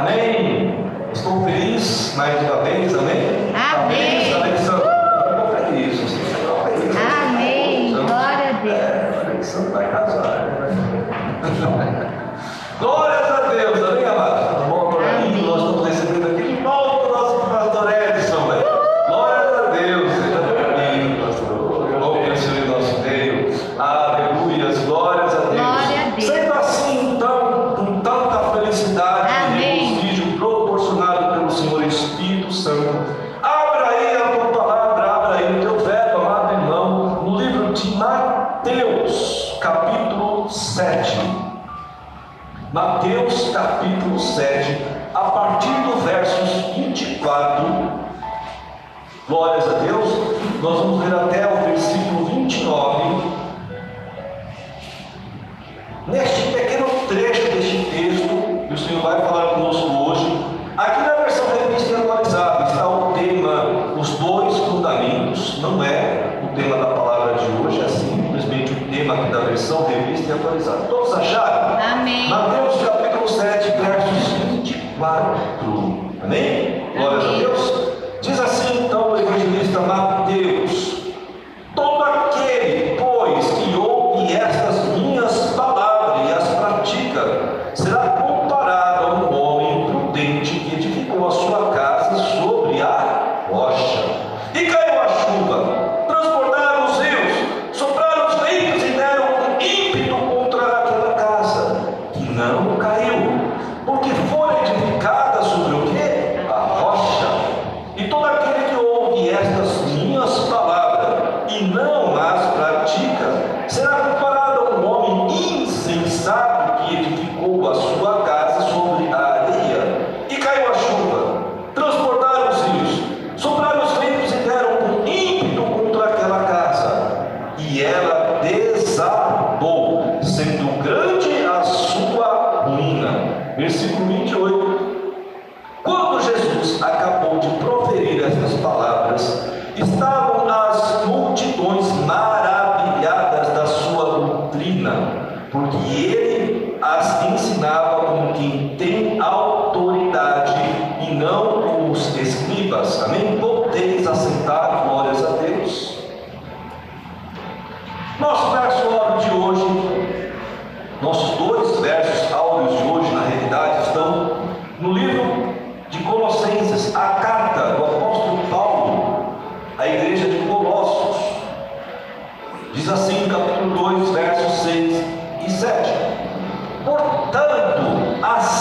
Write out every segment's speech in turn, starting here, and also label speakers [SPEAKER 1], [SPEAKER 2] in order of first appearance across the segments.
[SPEAKER 1] Amém? Estou feliz mais uma vez, amém?
[SPEAKER 2] Amém.
[SPEAKER 1] amém. Alexandre, feliz, você está feliz.
[SPEAKER 2] Amém. Glória a Deus.
[SPEAKER 1] É, Alexandre vai casar. Né?
[SPEAKER 2] Glória a Deus.
[SPEAKER 1] So Portanto, assim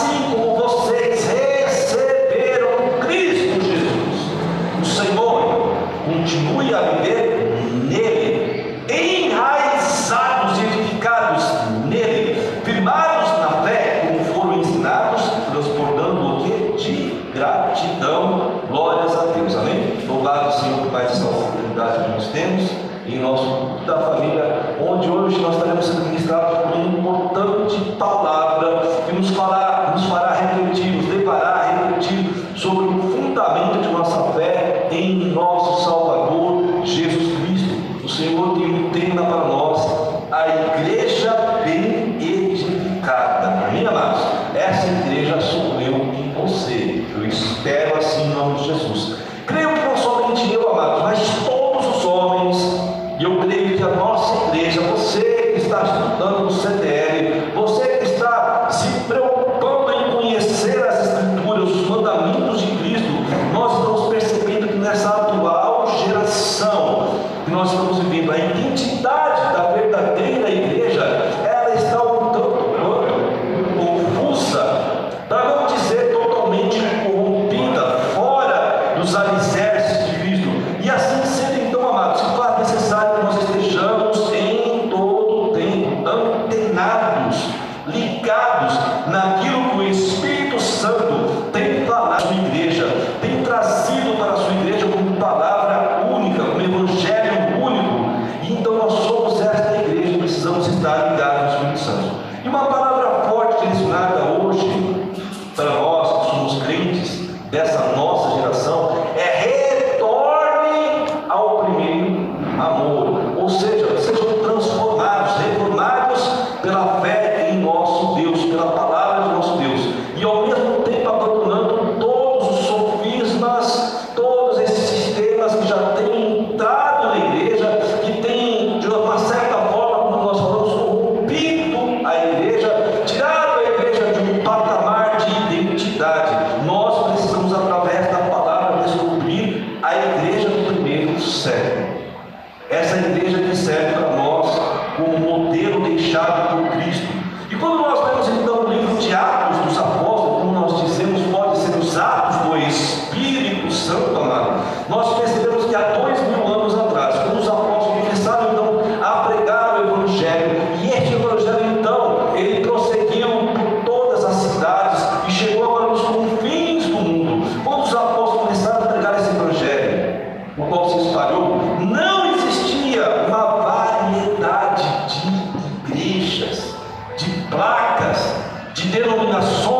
[SPEAKER 1] denominações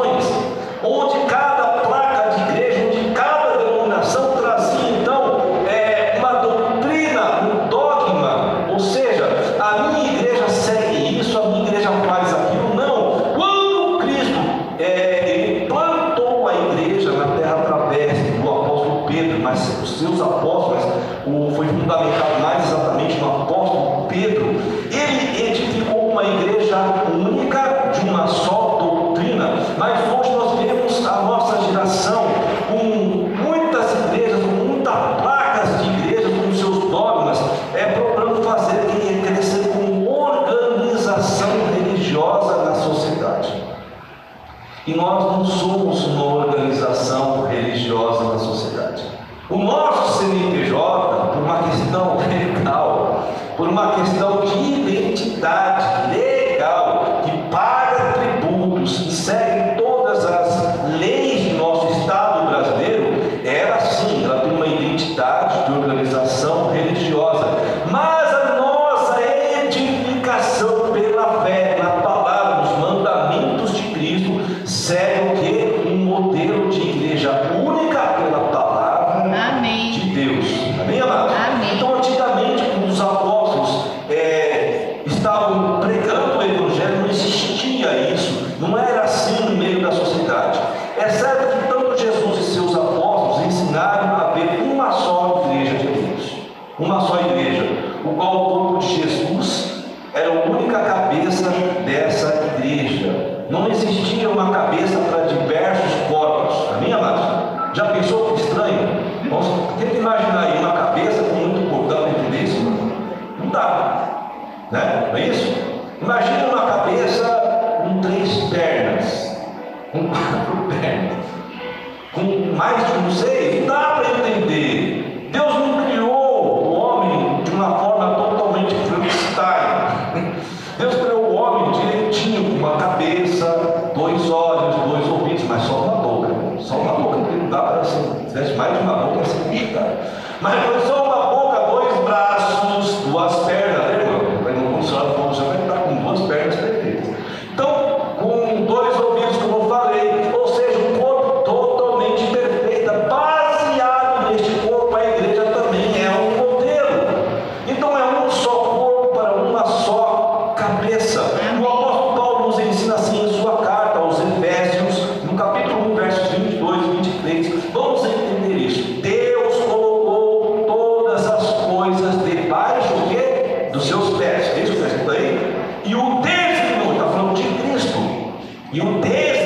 [SPEAKER 1] estavam dos seus pés, desde o texto e o texto está falando de Cristo, e o texto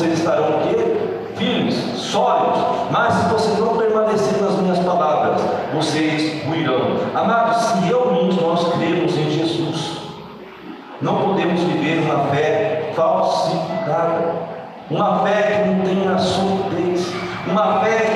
[SPEAKER 1] vocês estarão o quê? Firmes, sólidos, mas se vocês não permanecerem nas minhas palavras, vocês ruirão. Amados, se realmente nós cremos em Jesus, não podemos viver uma fé falsificada, uma fé que não tem a solidez, uma fé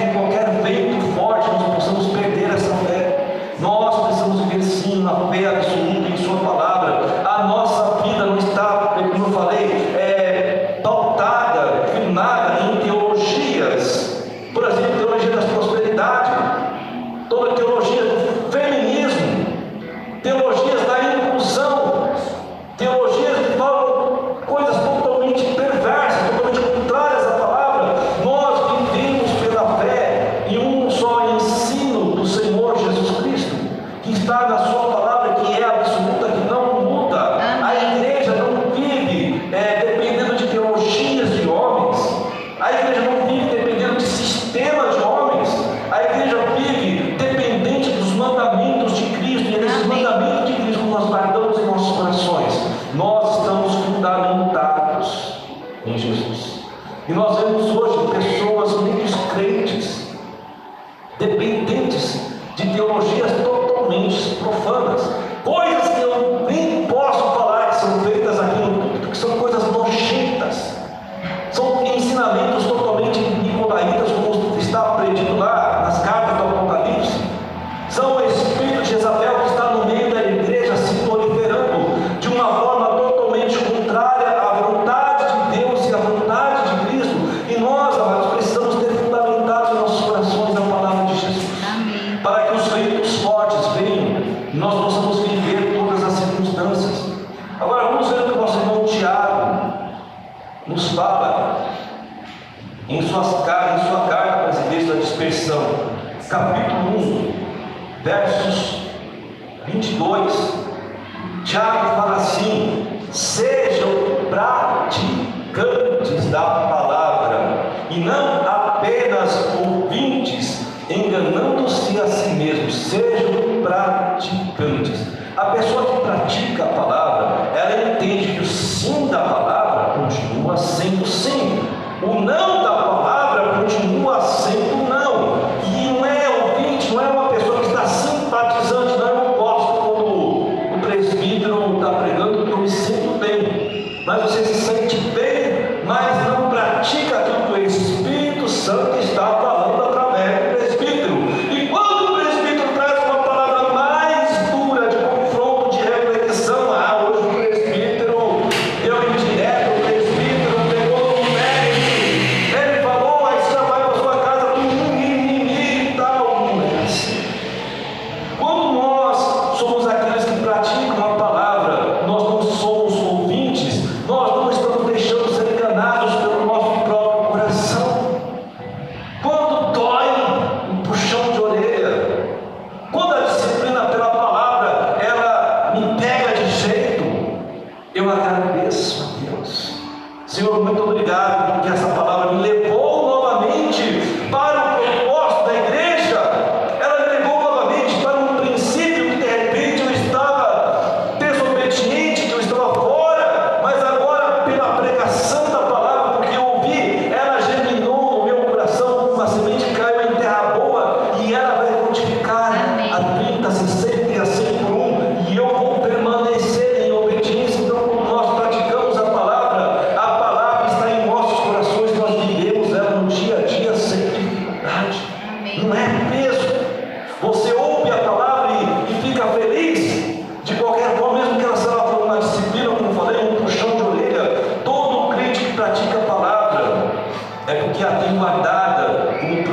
[SPEAKER 1] ideologias totalmente profanas.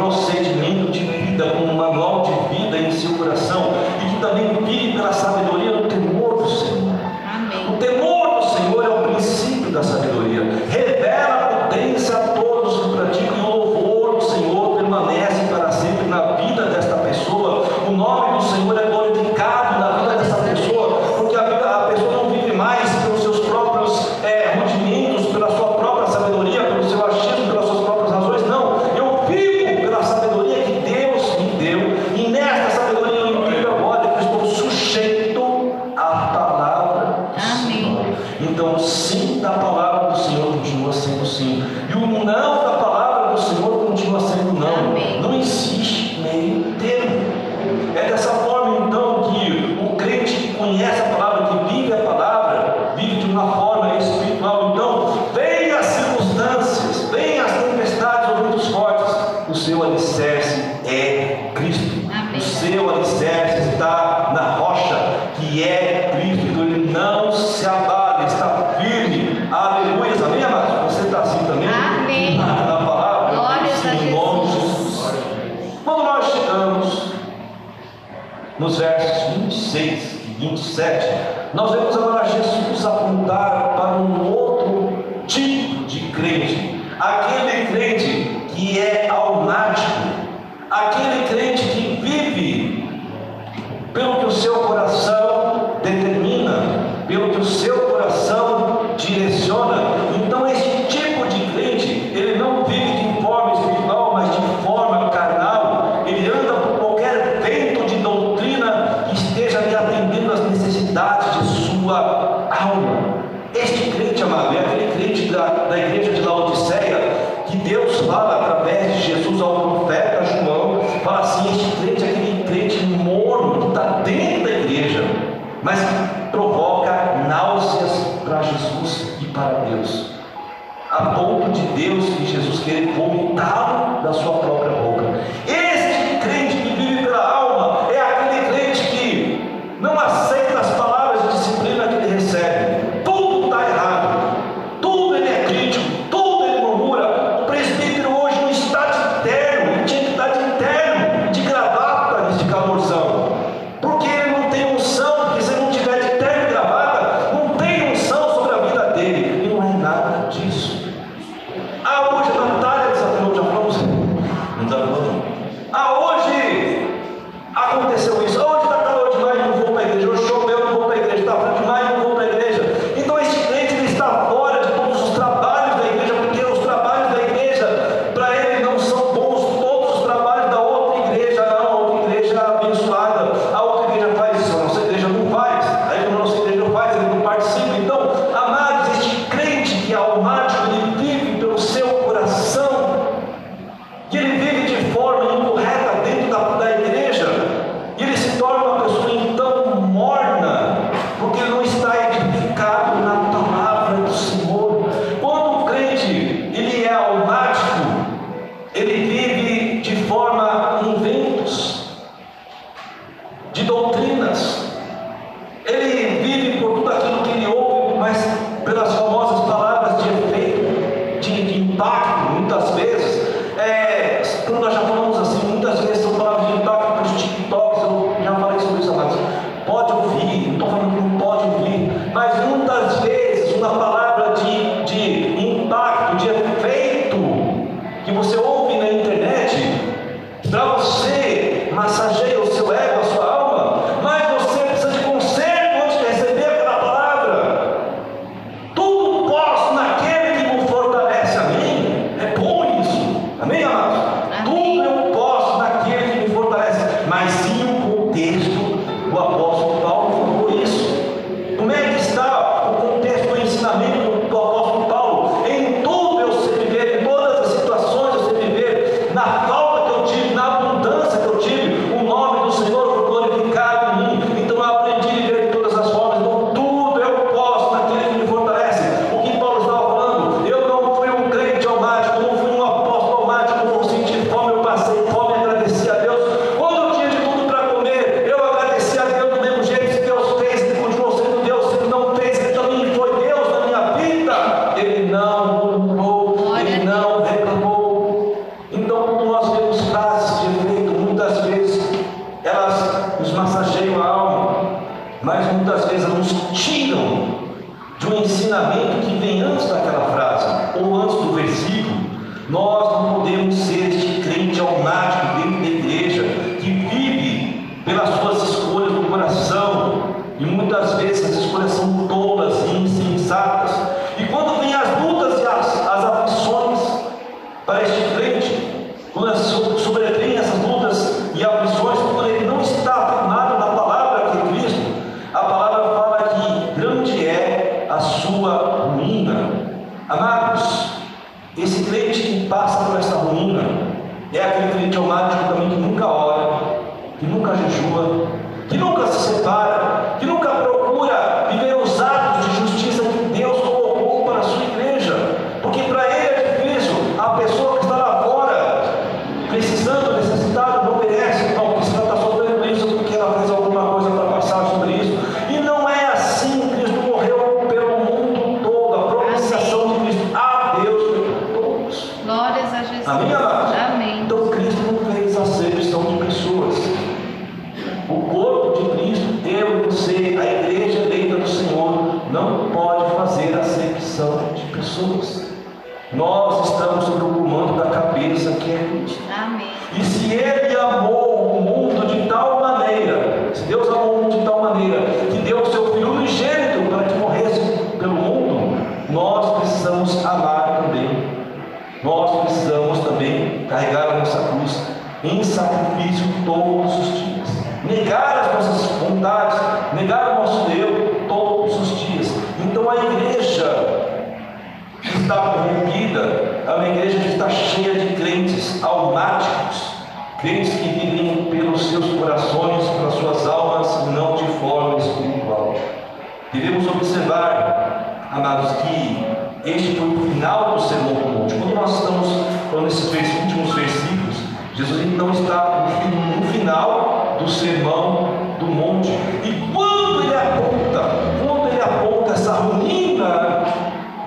[SPEAKER 1] Guardada que é almático, aquele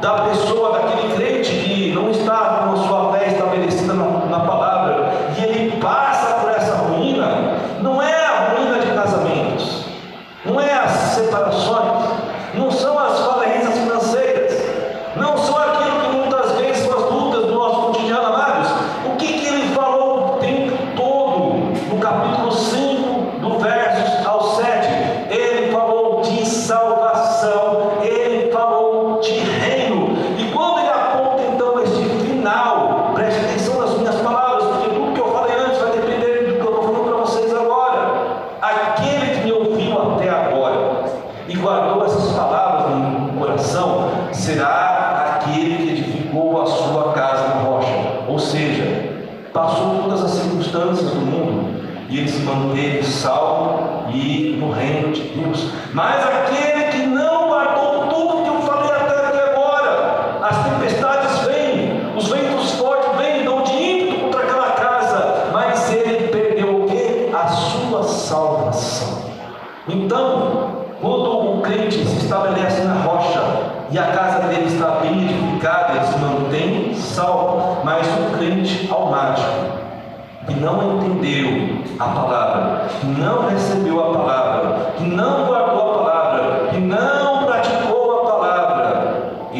[SPEAKER 1] da pessoa, daquele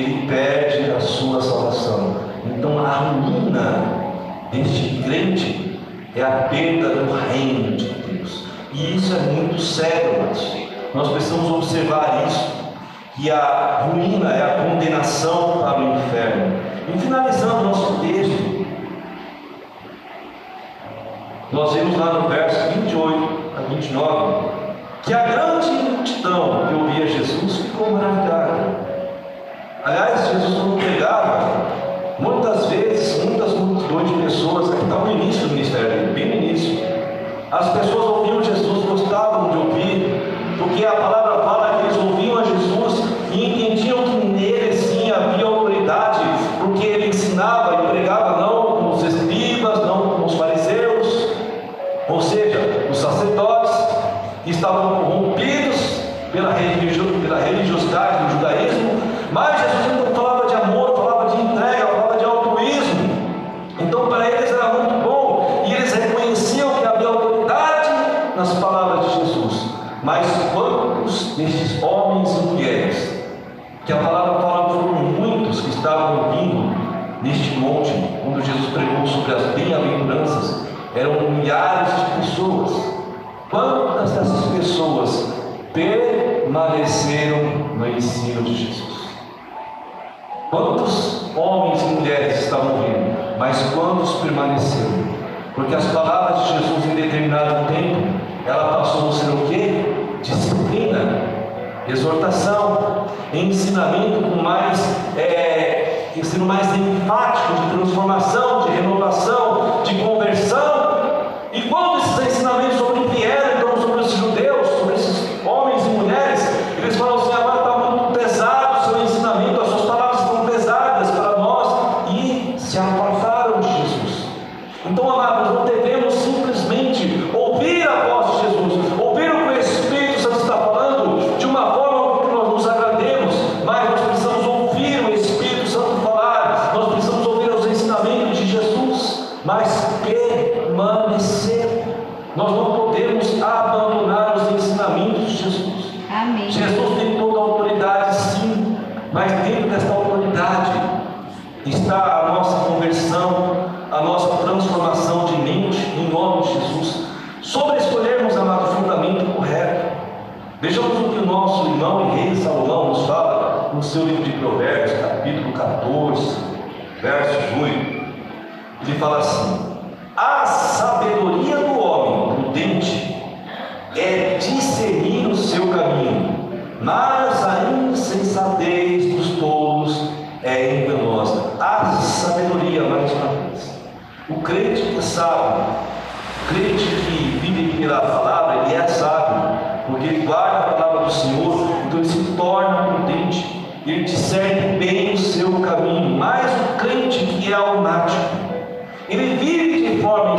[SPEAKER 1] ele perde a sua salvação. Então a ruína deste crente é a perda do reino de Deus. E isso é muito sério, mas nós precisamos observar isso, que a ruína é a condenação para o inferno. E finalizando nosso texto, nós vemos lá no verso 28 a 29, que a grande multidão que ouvia Jesus ficou maravilhada Aliás, Jesus não pegava muitas vezes, muitas multidões de pessoas, aqui está o início do ministério bem no início. As pessoas ouviam Jesus, gostavam de ouvir, porque a palavra permaneceram no ensino de Jesus. Quantos homens e mulheres estão morrendo, mas quantos permaneceram? Porque as palavras de Jesus em determinado tempo, ela passou a ser o quê? Disciplina, exortação, ensinamento com mais, é, ensino mais enfático de transformação, de renovação, de conversão. Mas a insensatez dos tolos é enganosa. A sabedoria, mais uma vez. O crente que é sabe, o crente que vive pela palavra, ele é sábio, porque ele guarda a palavra do Senhor, então ele se torna prudente, ele discerne bem o seu caminho. Mas o crente que é lunático, ele vive de forma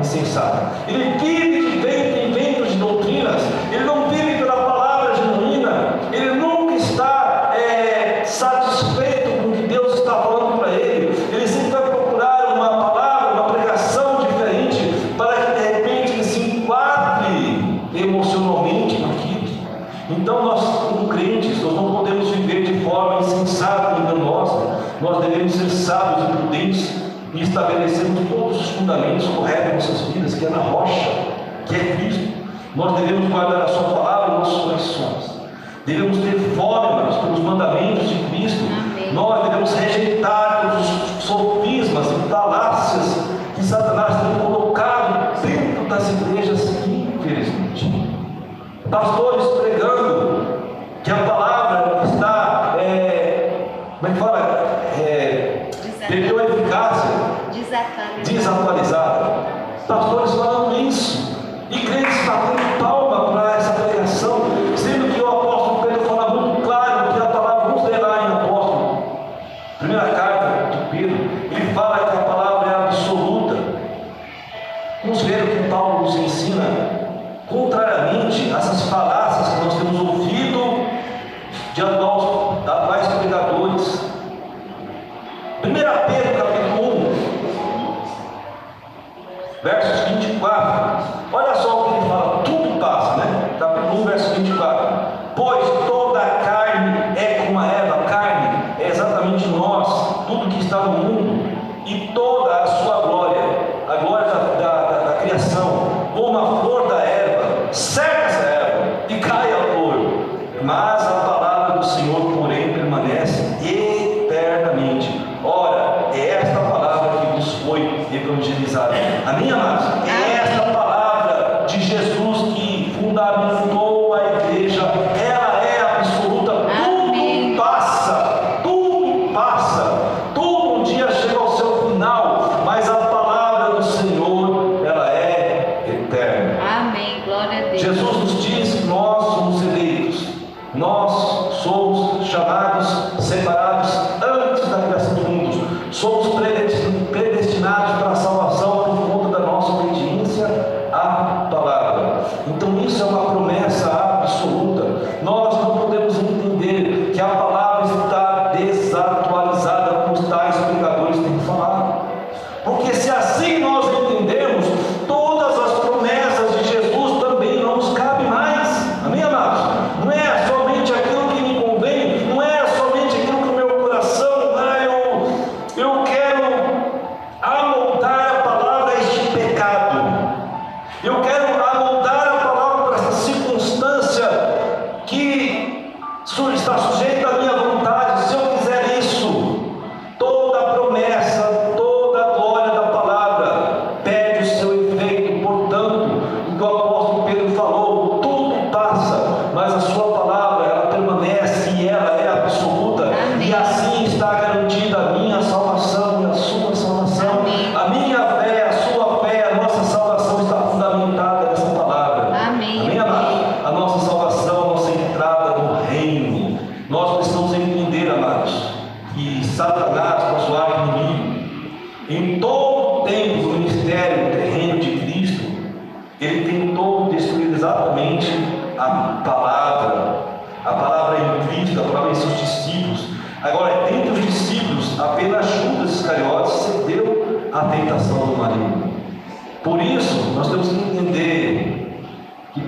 [SPEAKER 1] insensata, ele vive de vento Nós devemos guardar a sua palavra e nossos corações. Devemos ter fome, pelos mandamentos de Cristo.
[SPEAKER 2] Amém.
[SPEAKER 1] Nós devemos rejeitar os sofismas e falácias que Satanás tem colocado dentro das igrejas, infelizmente. Pastores pregando que a palavra está, é, como é que fala? É, perdeu a eficácia. Desatualizada.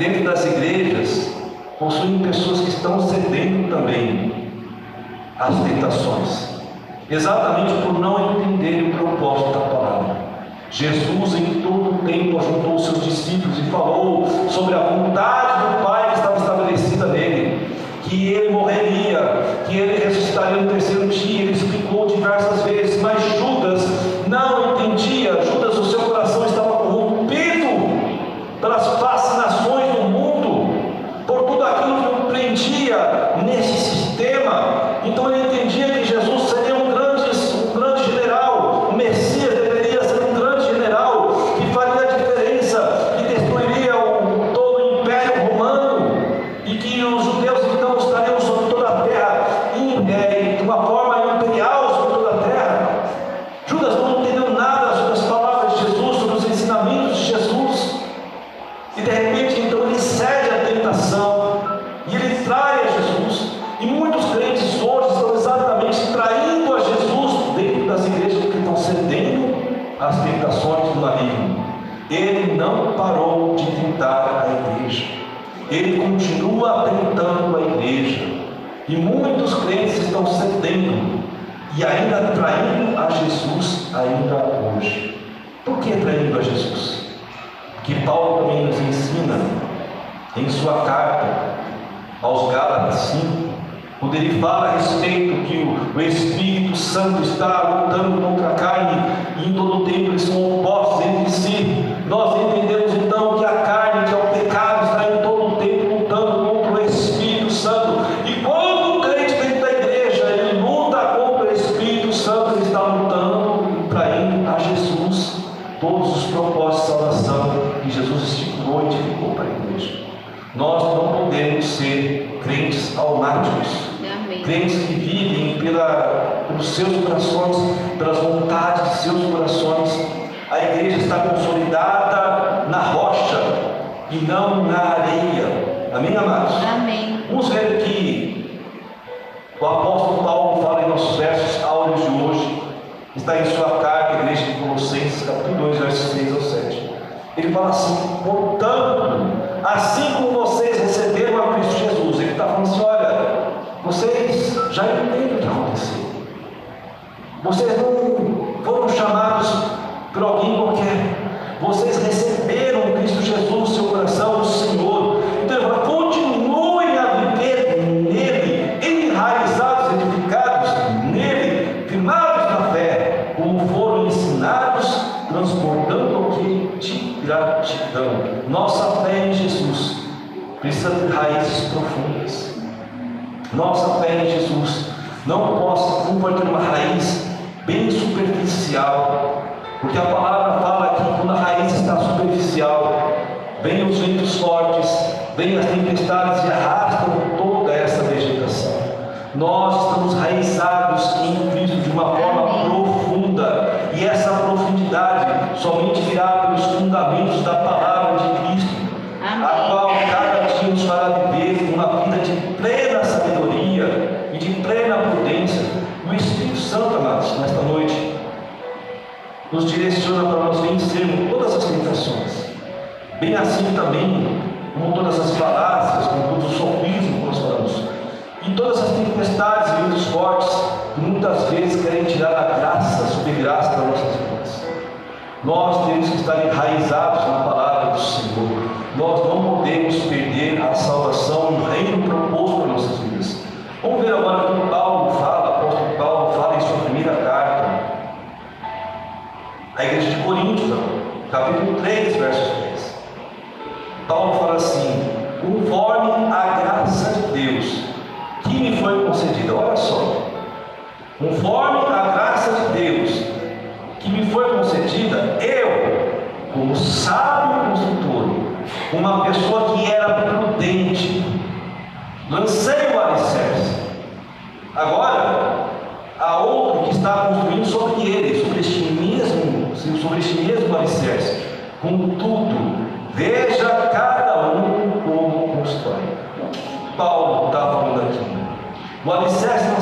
[SPEAKER 1] Dentro das igrejas possuem pessoas que estão cedendo também às tentações, exatamente por não entender o propósito da palavra. Jesus, em todo o tempo, ajuntou os seus discípulos e falou sobre a vontade ainda hoje. Por que traindo a Jesus? que Paulo também nos ensina em sua carta aos Gálatas 5, quando ele fala a respeito que o, o Espírito Santo está lutando contra a carne e em todo o tempo eles são opostos entre si. Nós entendemos então que a carne, que é o pecado, está em todo o tempo lutando contra o Espírito Santo. E quando o crente dentro da igreja ele luta contra o Espírito Santo, ele está lutando e traindo a Jesus todos os propósitos de salvação que Jesus estipulou e edificou para a igreja. Nós não podemos ser crentes almáticos,
[SPEAKER 2] Amém.
[SPEAKER 1] crentes que vivem pela, pelos seus corações, pelas vontades de seus corações. A igreja está consolidada na rocha e não na areia. Amém, amados?
[SPEAKER 2] Amém.
[SPEAKER 1] Vamos ver aqui. O apóstolo Paulo fala em nossos versos áureos de hoje. Está em sua carta, igreja de Colossenses, capítulo 2, versos 3 ao 7. Ele fala assim: gratidão. Nossa fé em Jesus precisa ter raízes profundas. Nossa fé em Jesus não, possa, pode ter uma raiz bem superficial, porque a palavra fala que quando a raiz está superficial, vem os ventos fortes, vem as tempestades e arrastam toda essa vegetação. Nós estamos raizados em Cristo de uma forma profunda, e essa profundidade somente virá pelos fundamentos da palavra de Cristo, a
[SPEAKER 2] Amém.
[SPEAKER 1] qual cada dia nos fará viver uma vida de plena sabedoria e de plena prudência. O Espírito Santo, amados, nesta noite, nos direciona para nós vencermos todas as tentações. Bem assim também, como todas as falácias, como todo o sofismo que nós falamos, e todas as tempestades e ventos fortes que muitas vezes querem tirar a graça, a subgraça das nossas vidas. Nós temos que estar enraizados na palavra do Senhor. Nós não podemos perder a salvação o reino proposto para nossas vidas. Vamos ver agora o que Paulo fala, o apóstolo Paulo fala em sua primeira carta. A igreja de Coríntios, capítulo 3, versos 3. Paulo fala assim: conforme a graça de Deus que me foi concedida, olha só, conforme a graça de Deus que me foi concedida, eu, como sábio construtor, uma pessoa que era prudente, lancei o alicerce. Agora, há outro que está construindo sobre ele, sobre este mesmo, sobre este mesmo alicerce. Contudo, veja cada um como constrói. Paulo está falando aqui. O alicerce